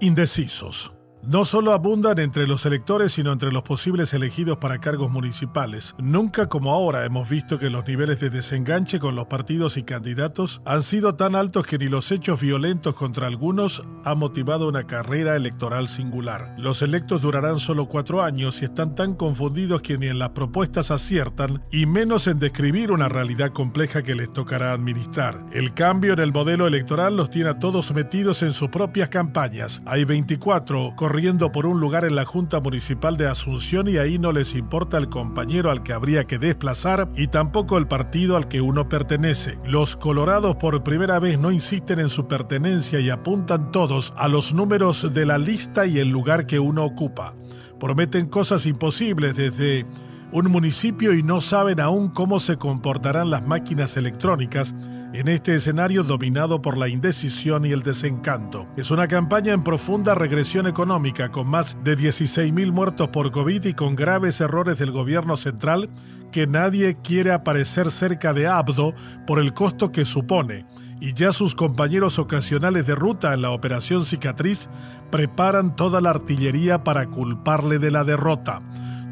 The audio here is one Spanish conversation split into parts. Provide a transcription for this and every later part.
Indecisos. No solo abundan entre los electores, sino entre los posibles elegidos para cargos municipales. Nunca como ahora hemos visto que los niveles de desenganche con los partidos y candidatos han sido tan altos que ni los hechos violentos contra algunos han motivado una carrera electoral singular. Los electos durarán solo cuatro años y están tan confundidos que ni en las propuestas aciertan, y menos en describir una realidad compleja que les tocará administrar. El cambio en el modelo electoral los tiene a todos metidos en sus propias campañas. Hay 24 corriendo por un lugar en la Junta Municipal de Asunción y ahí no les importa el compañero al que habría que desplazar y tampoco el partido al que uno pertenece. Los colorados por primera vez no insisten en su pertenencia y apuntan todos a los números de la lista y el lugar que uno ocupa. Prometen cosas imposibles desde un municipio y no saben aún cómo se comportarán las máquinas electrónicas en este escenario dominado por la indecisión y el desencanto. Es una campaña en profunda regresión económica, con más de 16.000 muertos por COVID y con graves errores del gobierno central que nadie quiere aparecer cerca de Abdo por el costo que supone. Y ya sus compañeros ocasionales de ruta en la operación cicatriz preparan toda la artillería para culparle de la derrota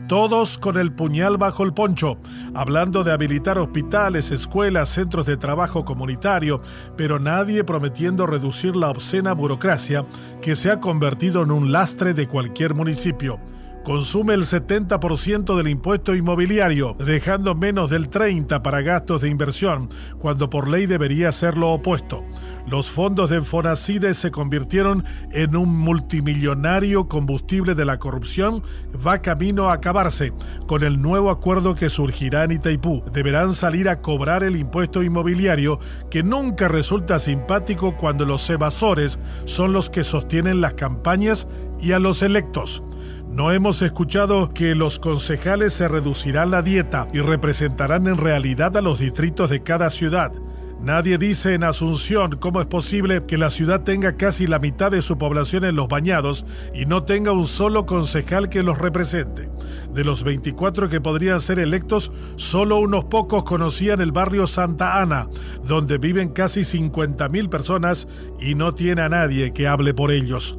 todos con el puñal bajo el poncho, hablando de habilitar hospitales, escuelas, centros de trabajo comunitario, pero nadie prometiendo reducir la obscena burocracia que se ha convertido en un lastre de cualquier municipio consume el 70% del impuesto inmobiliario, dejando menos del 30% para gastos de inversión, cuando por ley debería ser lo opuesto. Los fondos de Fonacide se convirtieron en un multimillonario combustible de la corrupción, va camino a acabarse. Con el nuevo acuerdo que surgirá en Itaipú, deberán salir a cobrar el impuesto inmobiliario, que nunca resulta simpático cuando los evasores son los que sostienen las campañas y a los electos. No hemos escuchado que los concejales se reducirán la dieta y representarán en realidad a los distritos de cada ciudad. Nadie dice en Asunción cómo es posible que la ciudad tenga casi la mitad de su población en los bañados y no tenga un solo concejal que los represente. De los 24 que podrían ser electos, solo unos pocos conocían el barrio Santa Ana, donde viven casi 50.000 personas y no tiene a nadie que hable por ellos.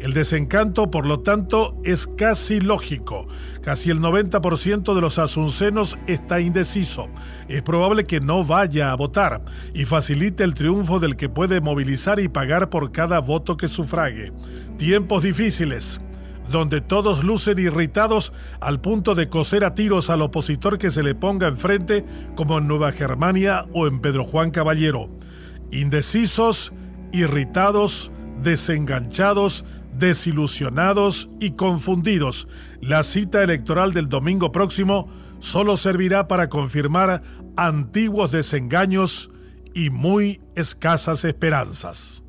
El desencanto, por lo tanto, es casi lógico. Casi el 90% de los asuncenos está indeciso. Es probable que no vaya a votar y facilite el triunfo del que puede movilizar y pagar por cada voto que sufrague. Tiempos difíciles donde todos lucen irritados al punto de coser a tiros al opositor que se le ponga enfrente, como en Nueva Germania o en Pedro Juan Caballero. Indecisos, irritados, desenganchados, desilusionados y confundidos. La cita electoral del domingo próximo solo servirá para confirmar antiguos desengaños y muy escasas esperanzas.